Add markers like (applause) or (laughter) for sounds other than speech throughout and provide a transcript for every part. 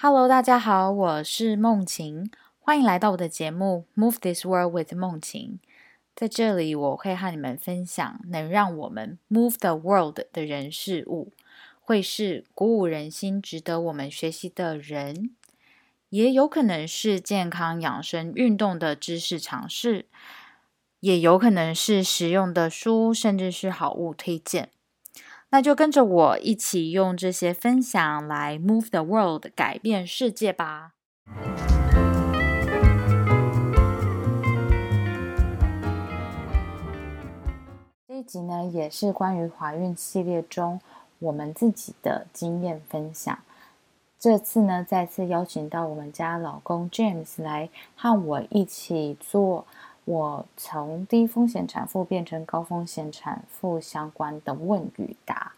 Hello，大家好，我是梦晴，欢迎来到我的节目《Move This World with 梦晴》。在这里，我会和你们分享能让我们 move the world 的人事物，会是鼓舞人心、值得我们学习的人，也有可能是健康养生、运动的知识尝试，也有可能是实用的书，甚至是好物推荐。那就跟着我一起用这些分享来 move the world，改变世界吧。这一集呢，也是关于怀孕系列中我们自己的经验分享。这次呢，再次邀请到我们家老公 James 来和我一起做我从低风险产妇变成高风险产妇相关的问与答。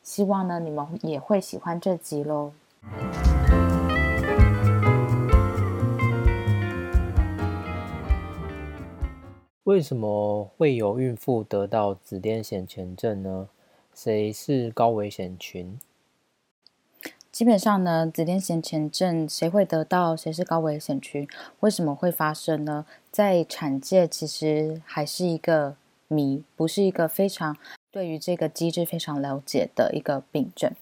希望呢，你们也会喜欢这集喽。为什么会有孕妇得到紫癜显前症呢？谁是高危险群？基本上呢，紫癜显前症谁会得到？谁是高危险群？为什么会发生呢？在产界其实还是一个谜，不是一个非常对于这个机制非常了解的一个病症。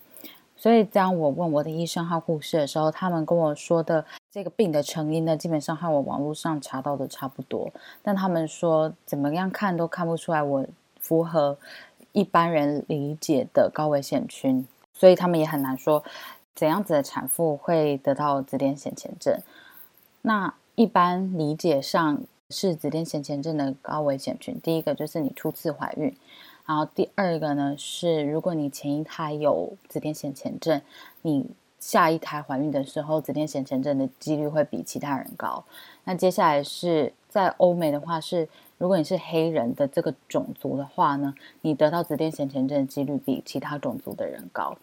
所以当我问我的医生和护士的时候，他们跟我说的这个病的成因呢，基本上和我网络上查到的差不多。但他们说怎么样看都看不出来我符合一般人理解的高危险群，所以他们也很难说怎样子的产妇会得到紫癜显前症。那一般理解上是紫癜显前症的高危险群，第一个就是你初次怀孕。然后第二个呢是，如果你前一胎有紫癜显前症，你下一胎怀孕的时候，紫癜显前症的几率会比其他人高。那接下来是在欧美的话是，如果你是黑人的这个种族的话呢，你得到紫癜显前症的几率比其他种族的人高。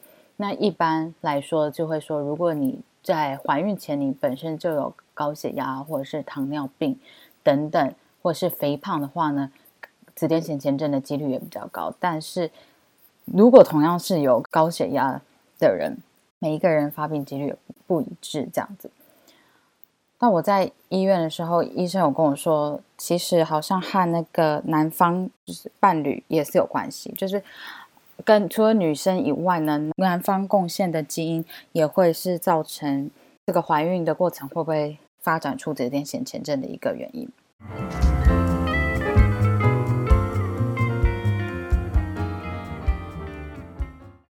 那一般来说就会说，如果你在怀孕前你本身就有高血压或者是糖尿病等等，或是肥胖的话呢？紫癜显前症的几率也比较高，但是如果同样是有高血压的人，每一个人发病几率不一致，这样子。那我在医院的时候，医生有跟我说，其实好像和那个男方就是伴侣也是有关系，就是跟除了女生以外呢，男方贡献的基因也会是造成这个怀孕的过程会不会发展出紫癜显前症的一个原因。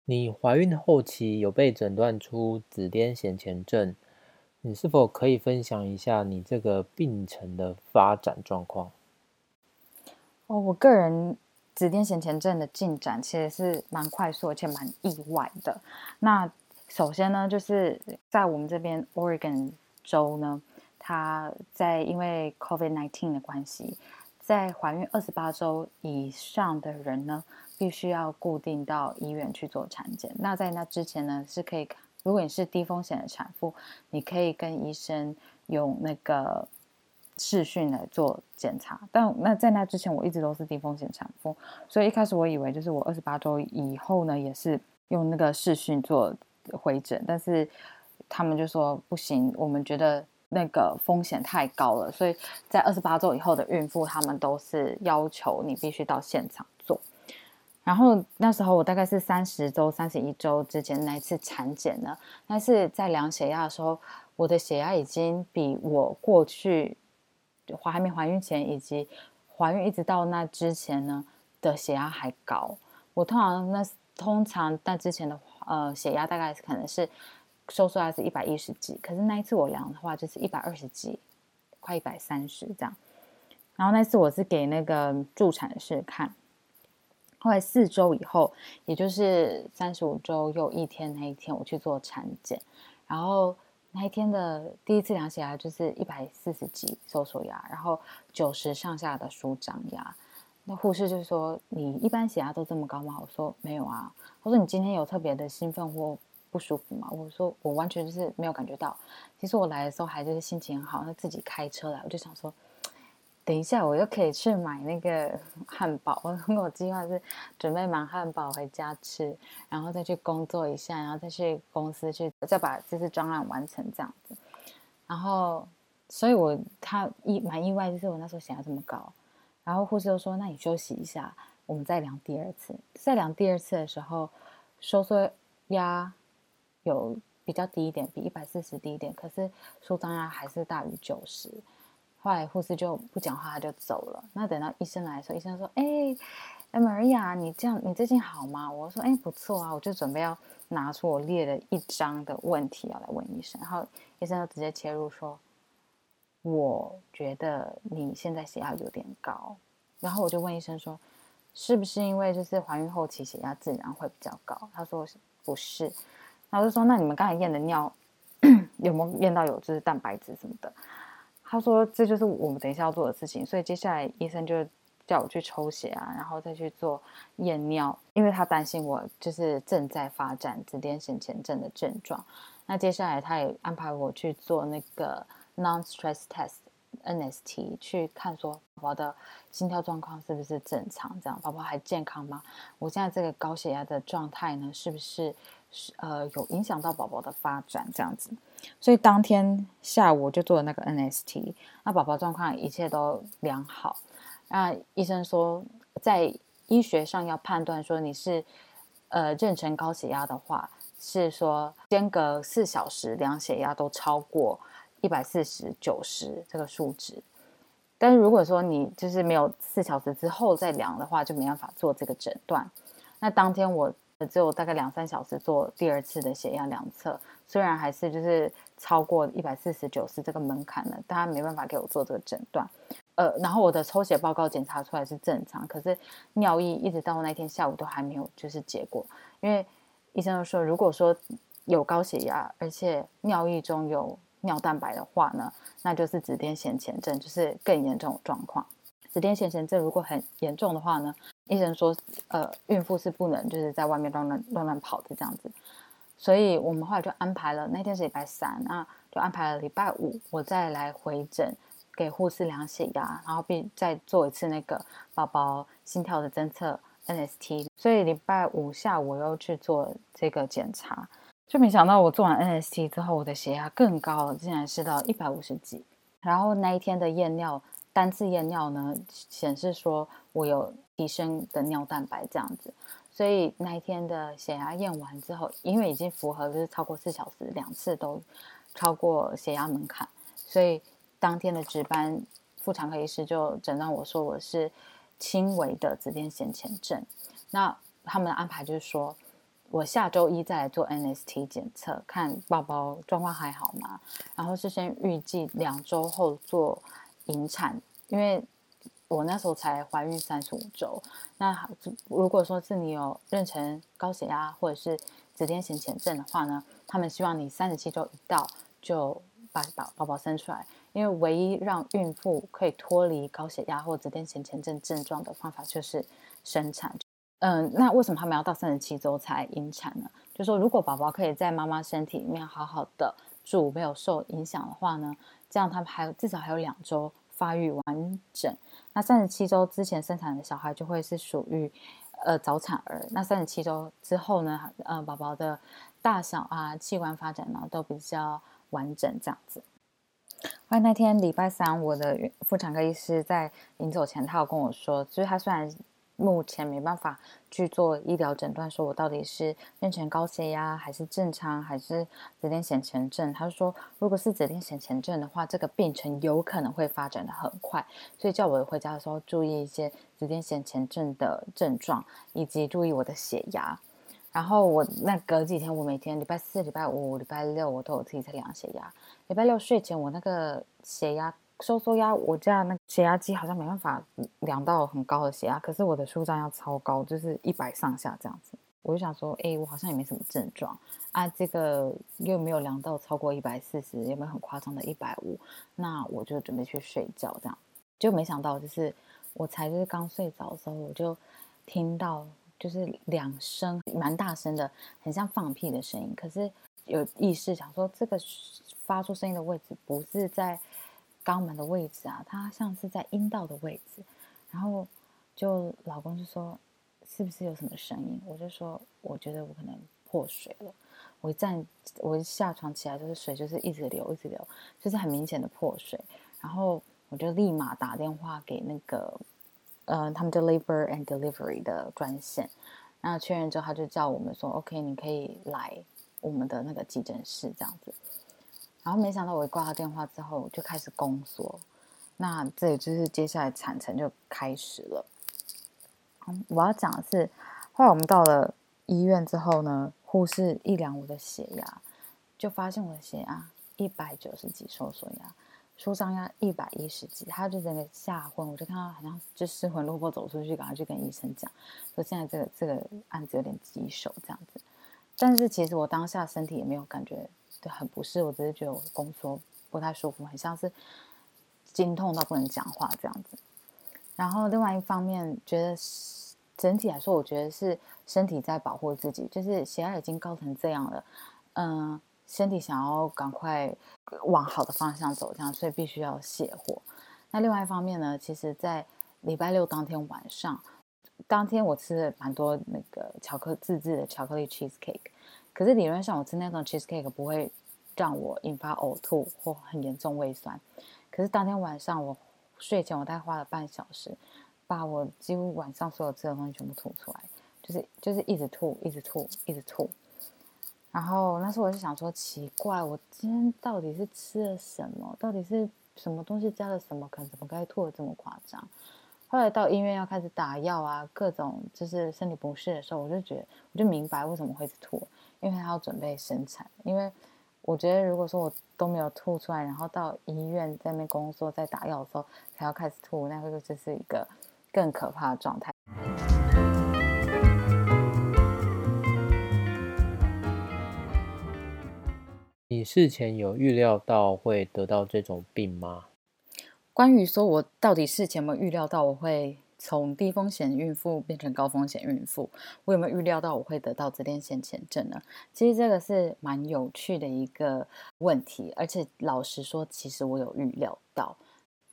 你怀孕后期有被诊断出紫癜显前症，你是否可以分享一下你这个病程的发展状况？哦，我个人紫癜显前症的进展其实是蛮快速而且蛮意外的。那首先呢，就是在我们这边 Oregon 州呢，它在因为 COVID nineteen 的关系，在怀孕二十八周以上的人呢。必须要固定到医院去做产检。那在那之前呢，是可以，如果你是低风险的产妇，你可以跟医生用那个视讯来做检查。但那在那之前，我一直都是低风险产妇，所以一开始我以为就是我二十八周以后呢，也是用那个视讯做回诊。但是他们就说不行，我们觉得那个风险太高了，所以在二十八周以后的孕妇，他们都是要求你必须到现场做。然后那时候我大概是三十周、三十一周之前那一次产检呢，但是在量血压的时候，我的血压已经比我过去怀还没怀孕前以及怀孕一直到那之前呢的血压还高。我通常那通常那之前的呃血压大概可能是收缩压是一百一十几，可是那一次我量的话就是一百二十几，快一百三十这样。然后那次我是给那个助产士看。后来四周以后，也就是三十五周又一天那一天，我去做产检，然后那一天的第一次量血压就是一百四十几收缩压，然后九十上下的舒张压。那护士就说：“你一般血压都这么高吗？”我说：“没有啊。”他说：“你今天有特别的兴奋或不舒服吗？”我说：“我完全就是没有感觉到。其实我来的时候还就是心情很好，那自己开车来，我就想说。”等一下我又可以去买那个汉堡。(laughs) 我我计划是准备买汉堡回家吃，然后再去工作一下，然后再去公司去再把这次专案完成这样子。然后，所以我他意蛮意外，就是我那时候想要这么高。然后护士就说：“那你休息一下，我们再量第二次。”再量第二次的时候，收缩压有比较低一点，比一百四十低一点，可是舒张压还是大于九十。后来护士就不讲话，他就走了。那等到医生来的时候，医生说：“哎，哎，Maria，你这样你最近好吗？”我说：“哎，不错啊。”我就准备要拿出我列了一张的问题要来问医生，然后医生就直接切入说：“我觉得你现在血压有点高。”然后我就问医生说：“是不是因为就是怀孕后期血压自然会比较高？”他说：“不是。”然后我就说：“那你们刚才验的尿 (clears throat) 有没有验到有就是蛋白质什么的？”他说：“这就是我们等一下要做的事情，所以接下来医生就叫我去抽血啊，然后再去做验尿，因为他担心我就是正在发展紫癜前前症的症状。那接下来他也安排我去做那个 non-stress test（NST） 去看说宝宝的心跳状况是不是正常，这样宝宝还健康吗？我现在这个高血压的状态呢，是不是呃有影响到宝宝的发展这样子？”所以当天下午就做了那个 NST，那宝宝状况一切都良好。那医生说，在医学上要判断说你是呃妊娠高血压的话，是说间隔四小时量血压都超过一百四十九十这个数值。但是如果说你就是没有四小时之后再量的话，就没办法做这个诊断。那当天我只有大概两三小时做第二次的血压量测。虽然还是就是超过一百四十九是这个门槛了，但他没办法给我做这个诊断。呃，然后我的抽血报告检查出来是正常，可是尿液一直到那天下午都还没有就是结果，因为医生就说如果说有高血压，而且尿液中有尿蛋白的话呢，那就是紫癜前前症，就是更严重的状况。紫癜前前症如果很严重的话呢，医生说呃孕妇是不能就是在外面乱乱乱乱跑的这样子。所以我们后来就安排了，那天是礼拜三，那就安排了礼拜五，我再来回诊给护士量血压，然后并再做一次那个宝宝心跳的侦测 NST。所以礼拜五下午我又去做这个检查，就没想到我做完 NST 之后，我的血压更高了，竟然是到一百五十几。然后那一天的验尿单次验尿呢，显示说我有提升的尿蛋白这样子。所以那一天的血压验完之后，因为已经符合就是超过四小时两次都超过血压门槛，所以当天的值班妇产科医师就诊断我说我是轻微的紫癜前前症。那他们的安排就是说我下周一再来做 NST 检测，看宝宝状况还好吗？然后是先预计两周后做引产，因为。我那时候才怀孕三十五周，那如果说是你有妊娠高血压或者是紫癜前前症的话呢，他们希望你三十七周一到就把宝宝宝生出来，因为唯一让孕妇可以脱离高血压或紫癜前前症症状的方法就是生产。嗯，那为什么他们要到三十七周才引产呢？就说如果宝宝可以在妈妈身体里面好好的住，没有受影响的话呢，这样他们还有至少还有两周发育完整。那三十七周之前生产的小孩就会是属于呃早产儿。那三十七周之后呢，呃，宝宝的大小啊、器官发展呢都比较完整这样子。后来那天礼拜三，我的妇产科医师在临走前，他有跟我说，就是他虽然。目前没办法去做医疗诊断，说我到底是妊娠高血压还是正常，还是紫癜前前症。他说，如果是紫癜前前症的话，这个病程有可能会发展的很快，所以叫我回家的时候注意一些紫癜前前症的症状，以及注意我的血压。然后我那隔几天，我每天礼拜四、礼拜五、礼拜六，我都有自己在量血压。礼拜六睡前，我那个血压。收缩压，我家那血压机好像没办法量到很高的血压，可是我的舒张要超高，就是一百上下这样子。我就想说，哎，我好像也没什么症状啊，这个又没有量到超过一百四十，有没有很夸张的一百五？那我就准备去睡觉，这样就没想到，就是我才就是刚睡着的时候，我就听到就是两声蛮大声的，很像放屁的声音，可是有意识想说，这个发出声音的位置不是在。肛门的位置啊，它像是在阴道的位置。然后就老公就说，是不是有什么声音？我就说，我觉得我可能破水了。我一站，我一下床起来，就是水就是一直流，一直流，就是很明显的破水。然后我就立马打电话给那个，呃，他们的 labor and delivery 的专线，然后确认之后，他就叫我们说，OK，你可以来我们的那个急诊室这样子。然后没想到我一挂他电话之后，就开始宫缩，那这也就是接下来产程就开始了。嗯，我要讲的是，后来我们到了医院之后呢。护士一量我的血压，就发现我的血压一百九十几，收缩压、舒张压一百一十几，他就整个吓昏，我就看到好像就失魂落魄走出去，赶快去跟医生讲，说现在这个这个案子有点棘手这样子。但是其实我当下身体也没有感觉就很不适，我只是觉得我宫缩不太舒服，很像是筋痛到不能讲话这样子。然后另外一方面觉得。整体来说，我觉得是身体在保护自己，就是血压已经高成这样了，嗯，身体想要赶快往好的方向走，这样，所以必须要泻火。那另外一方面呢，其实，在礼拜六当天晚上，当天我吃了蛮多那个巧克自制的巧克力 cheese cake，可是理论上我吃那种 cheese cake 不会让我引发呕吐或很严重胃酸，可是当天晚上我睡前我大概花了半小时。把我几乎晚上所有吃的东西全部吐出来，就是就是一直吐，一直吐，一直吐。然后那时候我就想说，奇怪，我今天到底是吃了什么？到底是什么东西加了什么？可能怎么该吐的这么夸张？后来到医院要开始打药啊，各种就是身体不适的时候，我就觉得我就明白为什么会吐，因为他要准备生产。因为我觉得如果说我都没有吐出来，然后到医院在那工作在打药的时候才要开始吐，那个就是一个。更可怕的状态。你事前有预料到会得到这种病吗？关于说我到底事前有没有预料到我会从低风险孕妇变成高风险孕妇？我有没有预料到我会得到紫癜先前症呢？其实这个是蛮有趣的一个问题，而且老实说，其实我有预料到。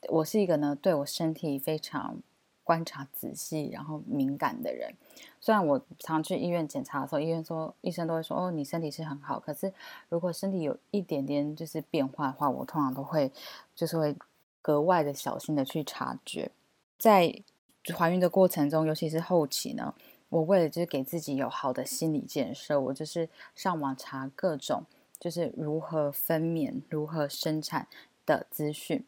我是一个呢，对我身体非常。观察仔细，然后敏感的人，虽然我常去医院检查的时候，医院说医生都会说哦，你身体是很好。可是如果身体有一点点就是变化的话，我通常都会就是会格外的小心的去察觉。在怀孕的过程中，尤其是后期呢，我为了就是给自己有好的心理建设，我就是上网查各种就是如何分娩、如何生产的资讯。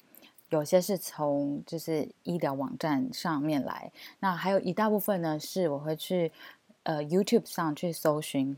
有些是从就是医疗网站上面来，那还有一大部分呢是我会去呃 YouTube 上去搜寻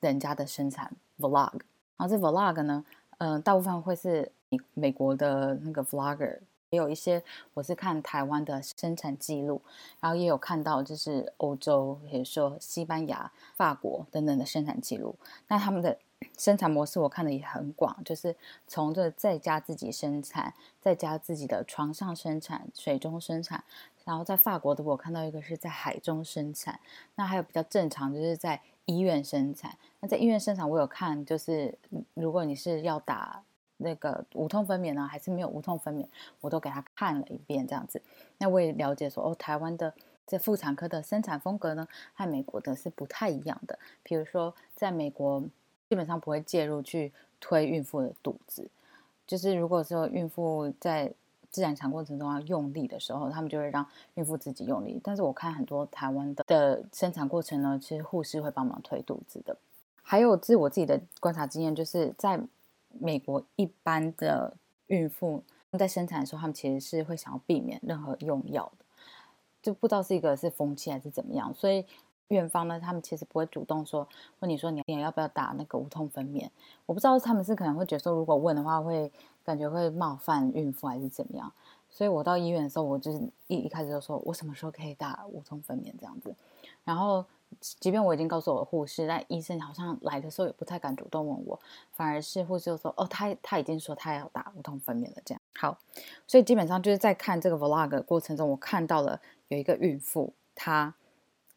人家的生产 Vlog，然后这 Vlog 呢，嗯，大部分会是美国的那个 Vlogger，也有一些我是看台湾的生产记录，然后也有看到就是欧洲，比如说西班牙、法国等等的生产记录，那他们的。(clears throat) 生产模式我看的也很广，就是从这在家自己生产，在家自己的床上生产、水中生产，然后在法国的我看到一个是在海中生产，那还有比较正常就是在医院生产。那在医院生产我有看，就是如果你是要打那个无痛分娩呢，还是没有无痛分娩，我都给他看了一遍这样子。那我也了解说，哦，台湾的这妇产科的生产风格呢，和美国的是不太一样的。比如说在美国。基本上不会介入去推孕妇的肚子，就是如果说孕妇在自然产过程中要用力的时候，他们就会让孕妇自己用力。但是我看很多台湾的的生产过程呢，其实护士会帮忙推肚子的。还有自我自己的观察经验，就是在美国一般的孕妇在生产的时候，他们其实是会想要避免任何用药的，就不知道是一个是风气还是怎么样，所以。院方呢，他们其实不会主动说问你说你要不要打那个无痛分娩，我不知道他们是可能会觉得说如果问的话会感觉会冒犯孕妇还是怎么样，所以我到医院的时候，我就是一一开始就说我什么时候可以打无痛分娩这样子，然后即便我已经告诉我的护士，但医生好像来的时候也不太敢主动问我，反而是护士就说哦他他已经说他要打无痛分娩了这样，好，所以基本上就是在看这个 vlog 过程中，我看到了有一个孕妇她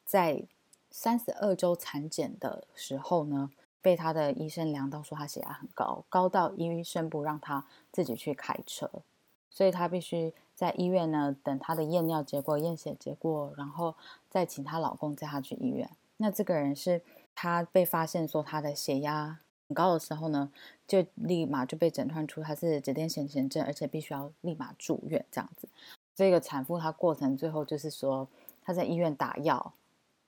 在。三十二周产检的时候呢，被她的医生量到说她血压很高，高到医生不让她自己去开车，所以她必须在医院呢等她的验尿结果、验血结果，然后再请她老公载她去医院。那这个人是她被发现说她的血压很高的时候呢，就立马就被诊断出她是紫癜先前症，而且必须要立马住院这样子。这个产妇她过程最后就是说她在医院打药。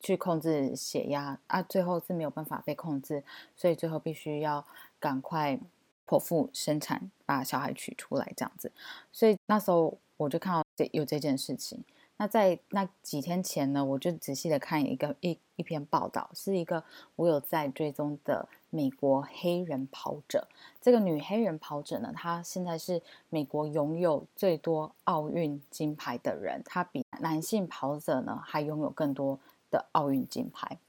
去控制血压啊，最后是没有办法被控制，所以最后必须要赶快剖腹生产，把小孩取出来这样子。所以那时候我就看到这有这件事情。那在那几天前呢，我就仔细的看一个一一篇报道，是一个我有在追踪的美国黑人跑者。这个女黑人跑者呢，她现在是美国拥有最多奥运金牌的人，她比男性跑者呢还拥有更多。的奥运金牌，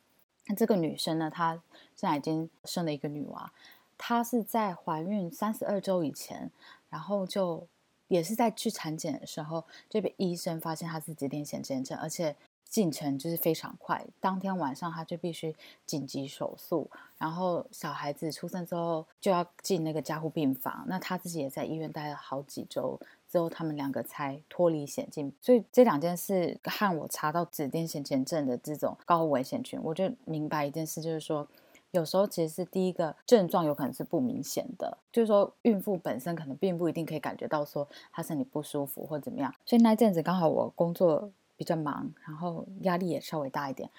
那这个女生呢？她现在已经生了一个女娃。她是在怀孕三十二周以前，然后就也是在去产检的时候，就被医生发现她是紫癜前症，而且。进程就是非常快，当天晚上他就必须紧急手术，然后小孩子出生之后就要进那个加护病房，那他自己也在医院待了好几周之后，他们两个才脱离险境。所以这两件事和我查到紫癜先前症的这种高危险群，我就明白一件事，就是说有时候其实是第一个症状有可能是不明显的，就是说孕妇本身可能并不一定可以感觉到说她身体不舒服或怎么样。所以那阵子刚好我工作。比较忙，然后压力也稍微大一点，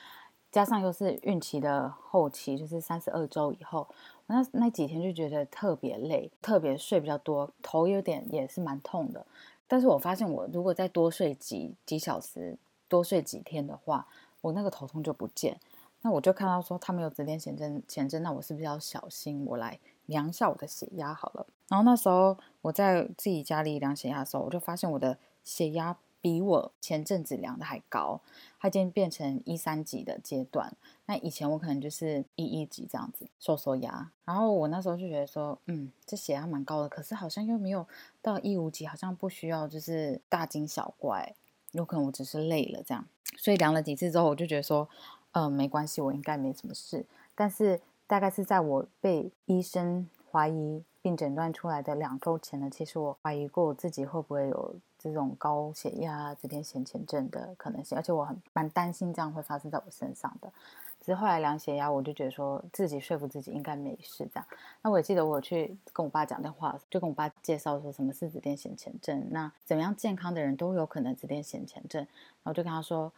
加上又是孕期的后期，就是三十二周以后，那那几天就觉得特别累，特别睡比较多，头有点也是蛮痛的。但是我发现我如果再多睡几几小时，多睡几天的话，我那个头痛就不见。那我就看到说他们有紫癜前症前症，那我是不是要小心？我来量一下我的血压好了。然后那时候我在自己家里量血压的时候，我就发现我的血压。比我前阵子量的还高，它已经变成一三级的阶段。那以前我可能就是一一级这样子，收缩压。然后我那时候就觉得说，嗯，这血压蛮高的，可是好像又没有到一五级，好像不需要就是大惊小怪，有可能我只是累了这样。所以量了几次之后，我就觉得说，嗯，没关系，我应该没什么事。但是大概是在我被医生怀疑并诊断出来的两周前呢，其实我怀疑过我自己会不会有。这种高血压、紫癜前前症的可能性，而且我很蛮担心这样会发生在我身上的。只是后来量血压，我就觉得说自己说服自己应该没事这样。那我也记得我去跟我爸讲电话，就跟我爸介绍说什么是紫癜前前症，那怎么样健康的人都有可能紫癜前前症。然后就跟他说，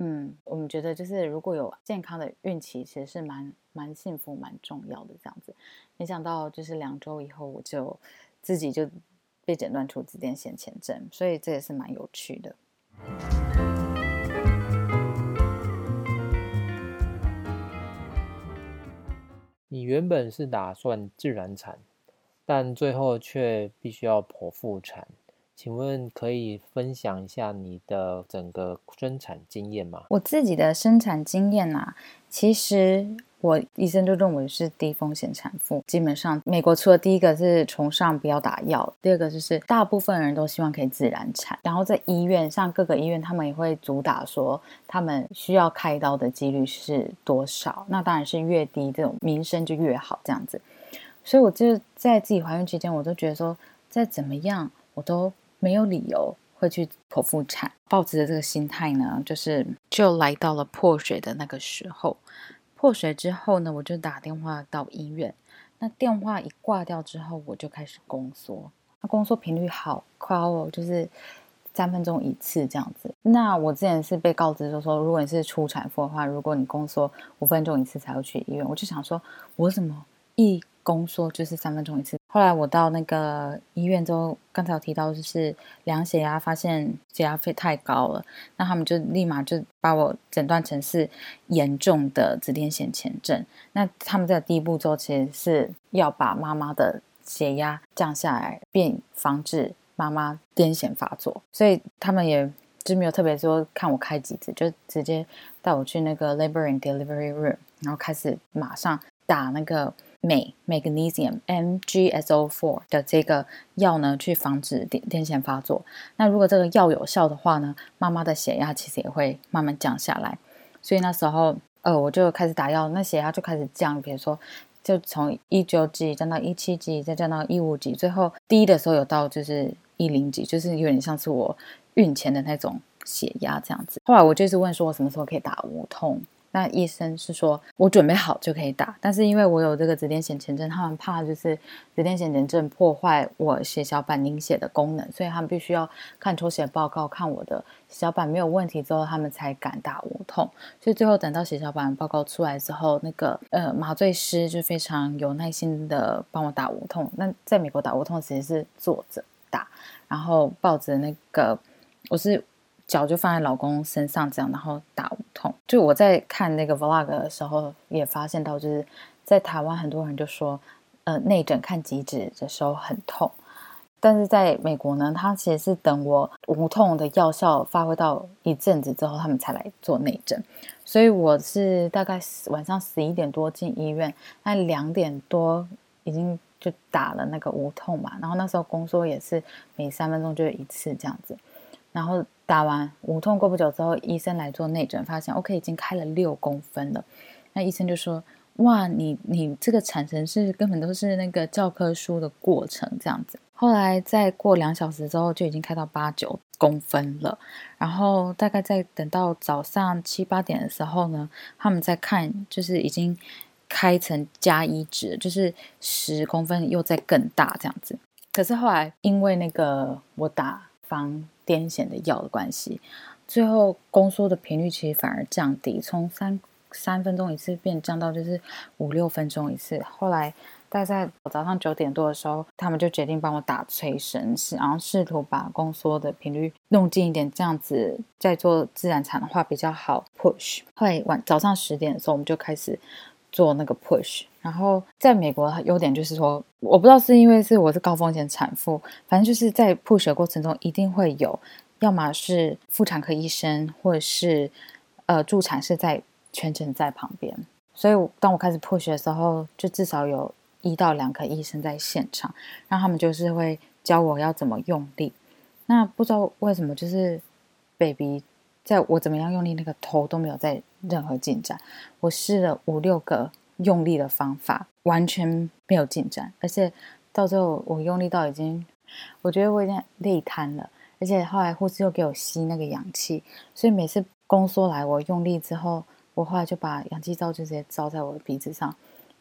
嗯，我们觉得就是如果有健康的孕期，其实是蛮蛮幸福、蛮重要的这样子。没想到就是两周以后，我就自己就。被诊断出紫癜先前症，所以这也是蛮有趣的。你原本是打算自然产，但最后却必须要剖腹产，请问可以分享一下你的整个生产经验吗？我自己的生产经验啊，其实。我医生就认为是低风险产妇。基本上，美国除了第一个是崇尚不要打药，第二个就是大部分人都希望可以自然产。然后在医院，像各个医院，他们也会主打说，他们需要开刀的几率是多少。那当然是越低，这种名声就越好，这样子。所以我就在自己怀孕期间，我都觉得说，再怎么样，我都没有理由会去剖腹产。抱着这个心态呢，就是就来到了破水的那个时候。破水之后呢，我就打电话到医院。那电话一挂掉之后，我就开始宫缩。那宫缩频率好高哦，就是三分钟一次这样子。那我之前是被告知就说，如果你是初产妇的话，如果你宫缩五分钟一次才会去医院。我就想说，我怎么一宫缩就是三分钟一次？后来我到那个医院之后，刚才有提到就是量血压，发现血压费太高了，那他们就立马就把我诊断成是严重的紫癜前前症。那他们在第一步骤其实是要把妈妈的血压降下来，并防止妈妈癫痫发作。所以他们也就没有特别说看我开几次，就直接带我去那个 labor and delivery room，然后开始马上打那个。镁 （magnesium, MgSO4） 的这个药呢，去防止癫癫痫发作。那如果这个药有效的话呢，妈妈的血压其实也会慢慢降下来。所以那时候，呃，我就开始打药，那血压就开始降。比如说，就从一九级降到一七级，再降到一五级，最后低的时候有到就是一零几，就是有点像是我孕前的那种血压这样子。后来我就是问说，我什么时候可以打无痛？那医生是说我准备好就可以打，但是因为我有这个紫癜显前症，他们怕就是紫癜显前症破坏我血小板凝血的功能，所以他们必须要看抽血报告，看我的血小板没有问题之后，他们才敢打无痛。所以最后等到血小板报告出来之后，那个呃麻醉师就非常有耐心的帮我打无痛。那在美国打无痛其实是坐着打，然后抱着那个我是。脚就放在老公身上，这样然后打无痛。就我在看那个 vlog 的时候，也发现到，就是在台湾很多人就说，呃，内诊看极指的时候很痛，但是在美国呢，他其实是等我无痛的药效发挥到一阵子之后，他们才来做内诊。所以我是大概晚上十一点多进医院，那两点多已经就打了那个无痛嘛，然后那时候宫缩也是每三分钟就一次这样子。然后打完无痛过不久之后，医生来做内诊，发现 OK 已经开了六公分了。那医生就说：“哇，你你这个产程是根本都是那个教科书的过程这样子。”后来再过两小时之后，就已经开到八九公分了。然后大概在等到早上七八点的时候呢，他们在看，就是已经开成加一指，就是十公分又再更大这样子。可是后来因为那个我打防癫痫的药的关系，最后宫缩的频率其实反而降低，从三三分钟一次变降到就是五六分钟一次。后来大概在早上九点多的时候，他们就决定帮我打催生，是然后试图把宫缩的频率弄近一点，这样子再做自然产的话比较好 push。后来晚早上十点的时候，我们就开始做那个 push。然后在美国优点就是说，我不知道是因为是我是高风险产妇，反正就是在 push 的过程中一定会有，要么是妇产科医生，或者是呃助产士在全程在旁边。所以当我开始 push 的时候，就至少有一到两个医生在现场，让他们就是会教我要怎么用力。那不知道为什么，就是 baby 在我怎么样用力，那个头都没有在任何进展。我试了五六个。用力的方法完全没有进展，而且到最后我用力到已经，我觉得我已经累瘫了。而且后来护士又给我吸那个氧气，所以每次宫缩来，我用力之后，我后来就把氧气罩就直接罩在我的鼻子上，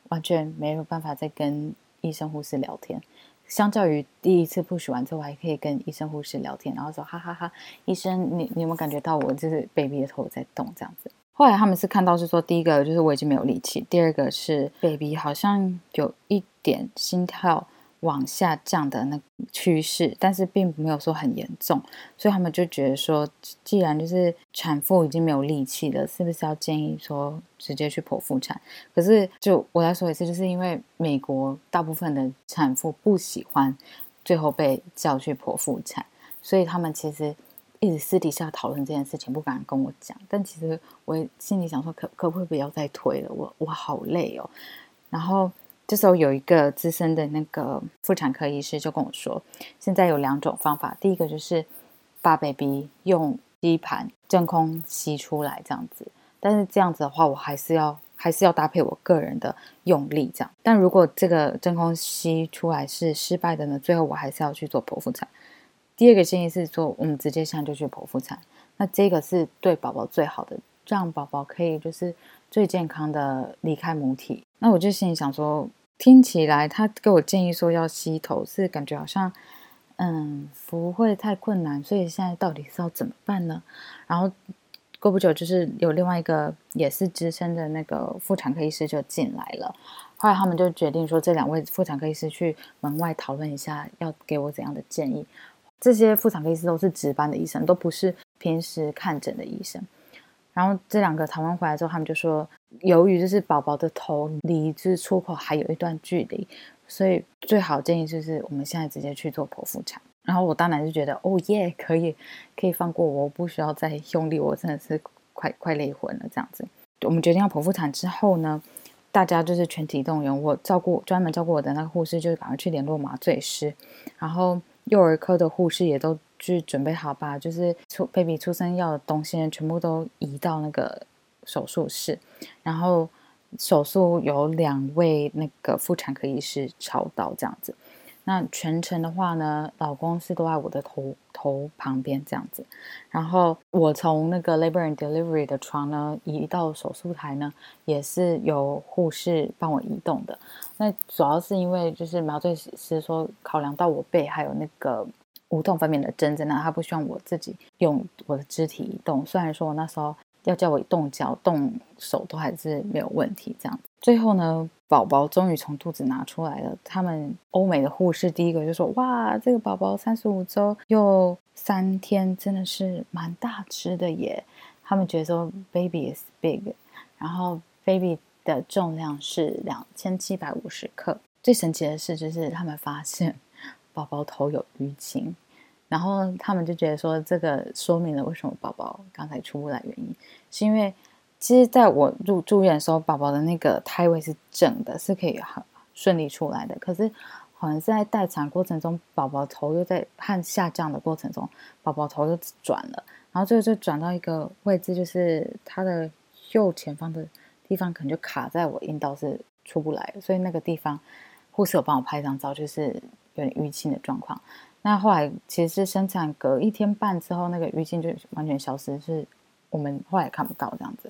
完全没有办法再跟医生护士聊天。相较于第一次 push 完之后，我还可以跟医生护士聊天，然后说哈哈哈，医生你你有没有感觉到我就是 baby 的头在动这样子？后来他们是看到是说，第一个就是我已经没有力气，第二个是 baby 好像有一点心跳往下降的那趋势，但是并没有说很严重，所以他们就觉得说，既然就是产妇已经没有力气了，是不是要建议说直接去剖腹产？可是就我来说一次，就是因为美国大部分的产妇不喜欢最后被叫去剖腹产，所以他们其实。一直私底下讨论这件事情，不敢跟我讲。但其实我心里想说，可可不可以不要再推了？我我好累哦。然后这时候有一个资深的那个妇产科医师就跟我说，现在有两种方法。第一个就是把 baby 用吸盘真空吸出来这样子，但是这样子的话，我还是要还是要搭配我个人的用力这样。但如果这个真空吸出来是失败的呢？最后我还是要去做剖腹产。第二个建议是说，我们直接现在就去剖腹产，那这个是对宝宝最好的，让宝宝可以就是最健康的离开母体。那我就心里想说，听起来他给我建议说要吸头，是感觉好像嗯不会太困难，所以现在到底是要怎么办呢？然后过不久就是有另外一个也是资深的那个妇产科医师就进来了，后来他们就决定说，这两位妇产科医师去门外讨论一下，要给我怎样的建议。这些妇产科医师都是值班的医生，都不是平时看诊的医生。然后这两个台湾回来之后，他们就说，由于就是宝宝的头离就是出口还有一段距离，所以最好建议就是我们现在直接去做剖腹产。然后我当然就觉得，哦耶，可以，可以放过我，不需要再用力，我真的是快快累昏了这样子。我们决定要剖腹产之后呢，大家就是全体动员，我照顾专门照顾我的那个护士，就是赶快去联络麻醉师，然后。幼儿科的护士也都去准备好，把就是出 baby 出生要的东西全部都移到那个手术室，然后手术有两位那个妇产科医师操刀这样子。那全程的话呢，老公是都在我的头头旁边这样子。然后我从那个 labor and delivery 的床呢移到手术台呢，也是由护士帮我移动的。那主要是因为就是麻醉师说考量到我背还有那个无痛分娩的针在那，他不希望我自己用我的肢体移动。虽然说我那时候。要叫我动脚动手都还是没有问题，这样子。最后呢，宝宝终于从肚子拿出来了。他们欧美的护士第一个就说：“哇，这个宝宝三十五周又三天，真的是蛮大只的耶。”他们觉得说：“Baby is big。”然后 Baby 的重量是两千七百五十克。最神奇的是，就是他们发现宝宝头有淤青。然后他们就觉得说，这个说明了为什么宝宝刚才出不来原因，是因为其实在我入住院的时候，宝宝的那个胎位是正的，是可以很顺利出来的。可是好像是在待产过程中，宝宝头又在和下降的过程中，宝宝头又转了，然后最后就转到一个位置，就是它的右前方的地方可能就卡在我阴道是出不来，所以那个地方护士有帮我拍一张照，就是有点淤青的状况。那后来其实是生产隔一天半之后，那个淤青就完全消失，是我们后来也看不到这样子。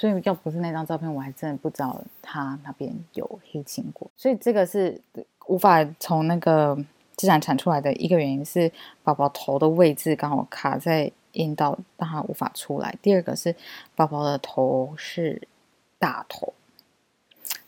所以要不是那张照片，我还真的不知道他那边有黑青过。所以这个是无法从那个自然产出来的一个原因是宝宝头的位置刚好卡在阴道，让他无法出来。第二个是宝宝的头是大头，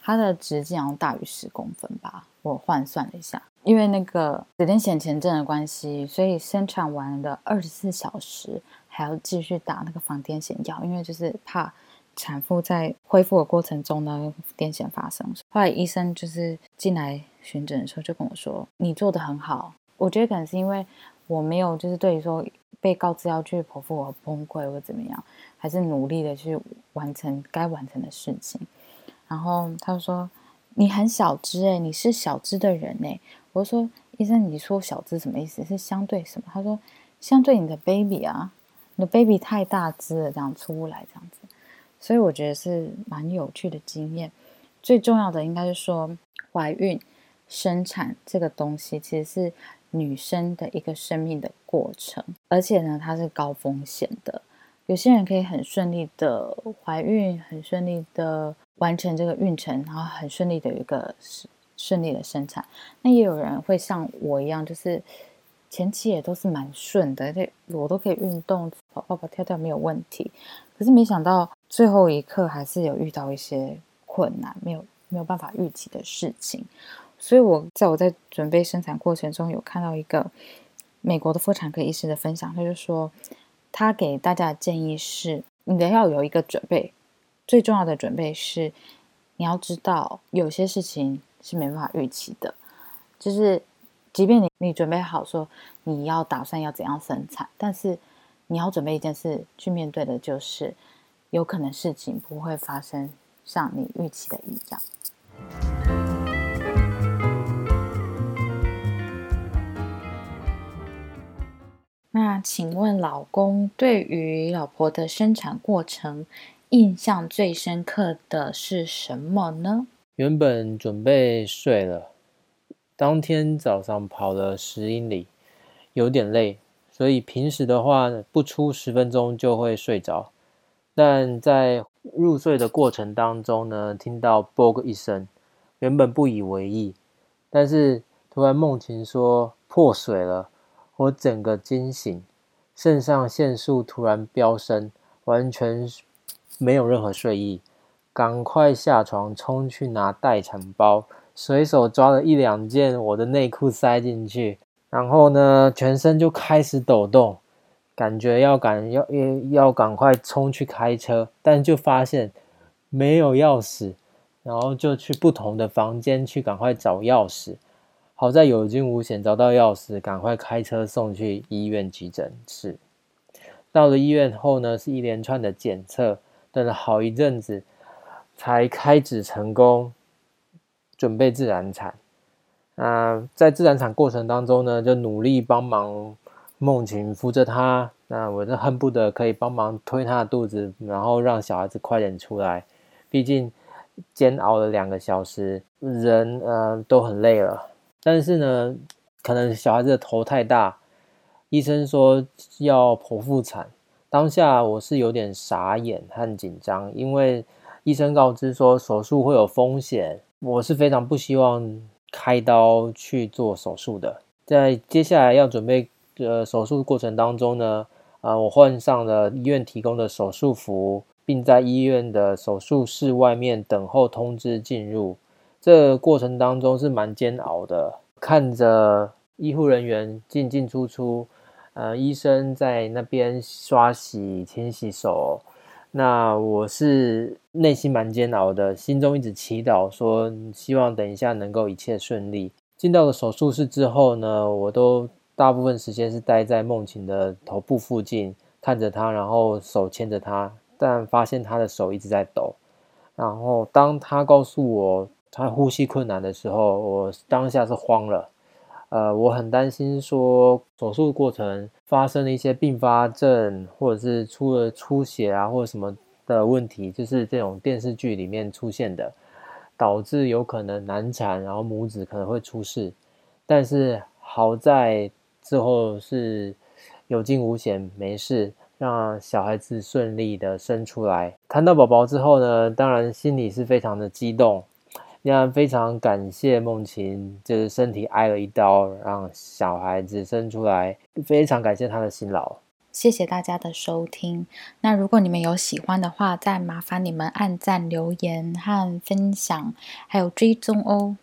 它的直径好像大于十公分吧，我换算了一下。因为那个子癜显前症的关系，所以生产完的二十四小时还要继续打那个防癫痫药，因为就是怕产妇在恢复的过程中呢癫痫发生。后来医生就是进来巡诊的时候就跟我说：“你做的很好。”我觉得可能是因为我没有就是对于说被告知要去剖腹而崩溃或怎么样，还是努力的去完成该完成的事情。然后他说：“你很小只诶，你是小只的人诶。我说：“医生，你说小只什么意思？是相对什么？”他说：“相对你的 baby 啊，你的 baby 太大只了，这样出不来这样子。”所以我觉得是蛮有趣的经验。最重要的应该是说，怀孕、生产这个东西其实是女生的一个生命的过程，而且呢，它是高风险的。有些人可以很顺利的怀孕，很顺利的完成这个孕程，然后很顺利的一个。顺利的生产，那也有人会像我一样，就是前期也都是蛮顺的，而且我都可以运动跑跑跳跳没有问题。可是没想到最后一刻还是有遇到一些困难，没有没有办法预期的事情。所以我在我在准备生产过程中有看到一个美国的妇产科医师的分享，他就说他给大家的建议是：你得要有一个准备，最重要的准备是你要知道有些事情。是没办法预期的，就是即便你你准备好说你要打算要怎样生产，但是你要准备一件事去面对的，就是有可能事情不会发生像你预期的一样。那请问老公对于老婆的生产过程印象最深刻的是什么呢？原本准备睡了，当天早上跑了十英里，有点累，所以平时的话不出十分钟就会睡着。但在入睡的过程当中呢，听到“啵”一声，原本不以为意，但是突然梦晴说破水了，我整个惊醒，肾上腺素突然飙升，完全没有任何睡意。赶快下床，冲去拿待产包，随手抓了一两件我的内裤塞进去，然后呢，全身就开始抖动，感觉要赶要要要赶快冲去开车，但就发现没有钥匙，然后就去不同的房间去赶快找钥匙，好在有惊无险找到钥匙，赶快开车送去医院急诊室。到了医院后呢，是一连串的检测，等了好一阵子。才开指成功，准备自然产。啊在自然产过程当中呢，就努力帮忙梦晴扶着她。那我就恨不得可以帮忙推她的肚子，然后让小孩子快点出来。毕竟煎熬了两个小时，人呃都很累了。但是呢，可能小孩子的头太大，医生说要剖腹产。当下我是有点傻眼和紧张，因为医生告知说手术会有风险，我是非常不希望开刀去做手术的。在接下来要准备呃手术过程当中呢，啊，我换上了医院提供的手术服，并在医院的手术室外面等候通知进入。这过程当中是蛮煎熬的，看着医护人员进进出出。呃，医生在那边刷洗、清洗手，那我是内心蛮煎熬的，心中一直祈祷说，希望等一下能够一切顺利。进到了手术室之后呢，我都大部分时间是待在梦晴的头部附近，看着他，然后手牵着他，但发现他的手一直在抖。然后当他告诉我他呼吸困难的时候，我当下是慌了。呃，我很担心说手术过程发生了一些并发症，或者是出了出血啊，或者什么的问题，就是这种电视剧里面出现的，导致有可能难产，然后母子可能会出事。但是好在之后是有惊无险，没事，让小孩子顺利的生出来。看到宝宝之后呢，当然心里是非常的激动。那非常感谢梦琴，就是身体挨了一刀，让小孩子生出来，非常感谢他的辛劳。谢谢大家的收听。那如果你们有喜欢的话，再麻烦你们按赞、留言和分享，还有追踪哦。